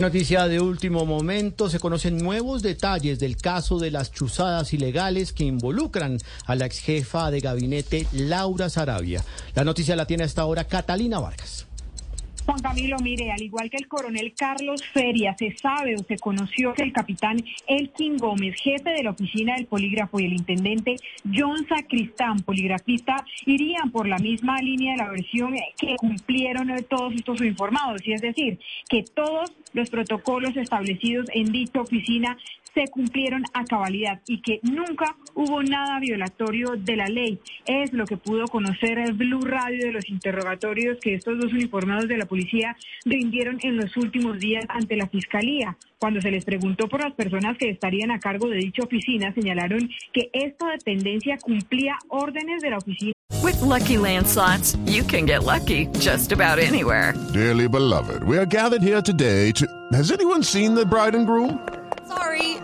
Noticia de último momento, se conocen nuevos detalles del caso de las chuzadas ilegales que involucran a la ex jefa de gabinete Laura Sarabia. La noticia la tiene hasta ahora Catalina Vargas. Juan Camilo, mire, al igual que el coronel Carlos Feria, se sabe o se conoció que el capitán Elkin Gómez, jefe de la oficina del polígrafo, y el intendente John Sacristán, poligrafista, irían por la misma línea de la versión que cumplieron todos estos informados, y es decir, que todos los protocolos establecidos en dicha oficina se cumplieron a cabalidad y que nunca hubo nada violatorio de la ley. Es lo que pudo conocer el Blue Radio de los interrogatorios que estos dos uniformados de la policía rindieron en los últimos días ante la Fiscalía. Cuando se les preguntó por las personas que estarían a cargo de dicha oficina, señalaron que esta dependencia cumplía órdenes de la oficina. With lucky landslots, you can get lucky just about anywhere. Dearly beloved, we are gathered here today to. Has anyone seen the bride and groom?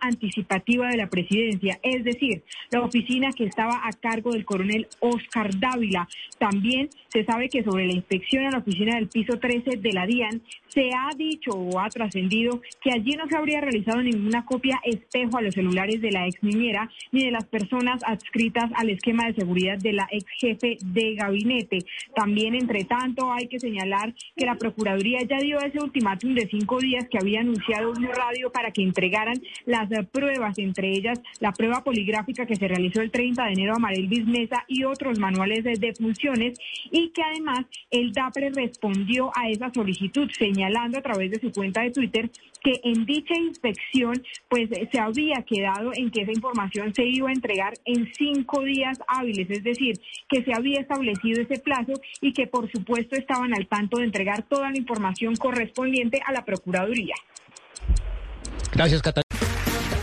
Anticipativa de la presidencia, es decir, la oficina que estaba a cargo del coronel Oscar Dávila. También se sabe que sobre la inspección a la oficina del piso 13 de la DIAN se ha dicho o ha trascendido que allí no se habría realizado ninguna copia espejo a los celulares de la ex niñera ni de las personas adscritas al esquema de seguridad de la ex jefe de gabinete. También, entre tanto, hay que señalar que la Procuraduría ya dio ese ultimátum de cinco días que había anunciado un radio para que entregaran las pruebas, entre ellas la prueba poligráfica que se realizó el 30 de enero a Marel Bismesa y otros manuales de defunciones y que además el DAPRE respondió a esa solicitud señalando a través de su cuenta de Twitter que en dicha inspección pues se había quedado en que esa información se iba a entregar en cinco días hábiles, es decir, que se había establecido ese plazo y que por supuesto estaban al tanto de entregar toda la información correspondiente a la Procuraduría. Gracias, Catalina.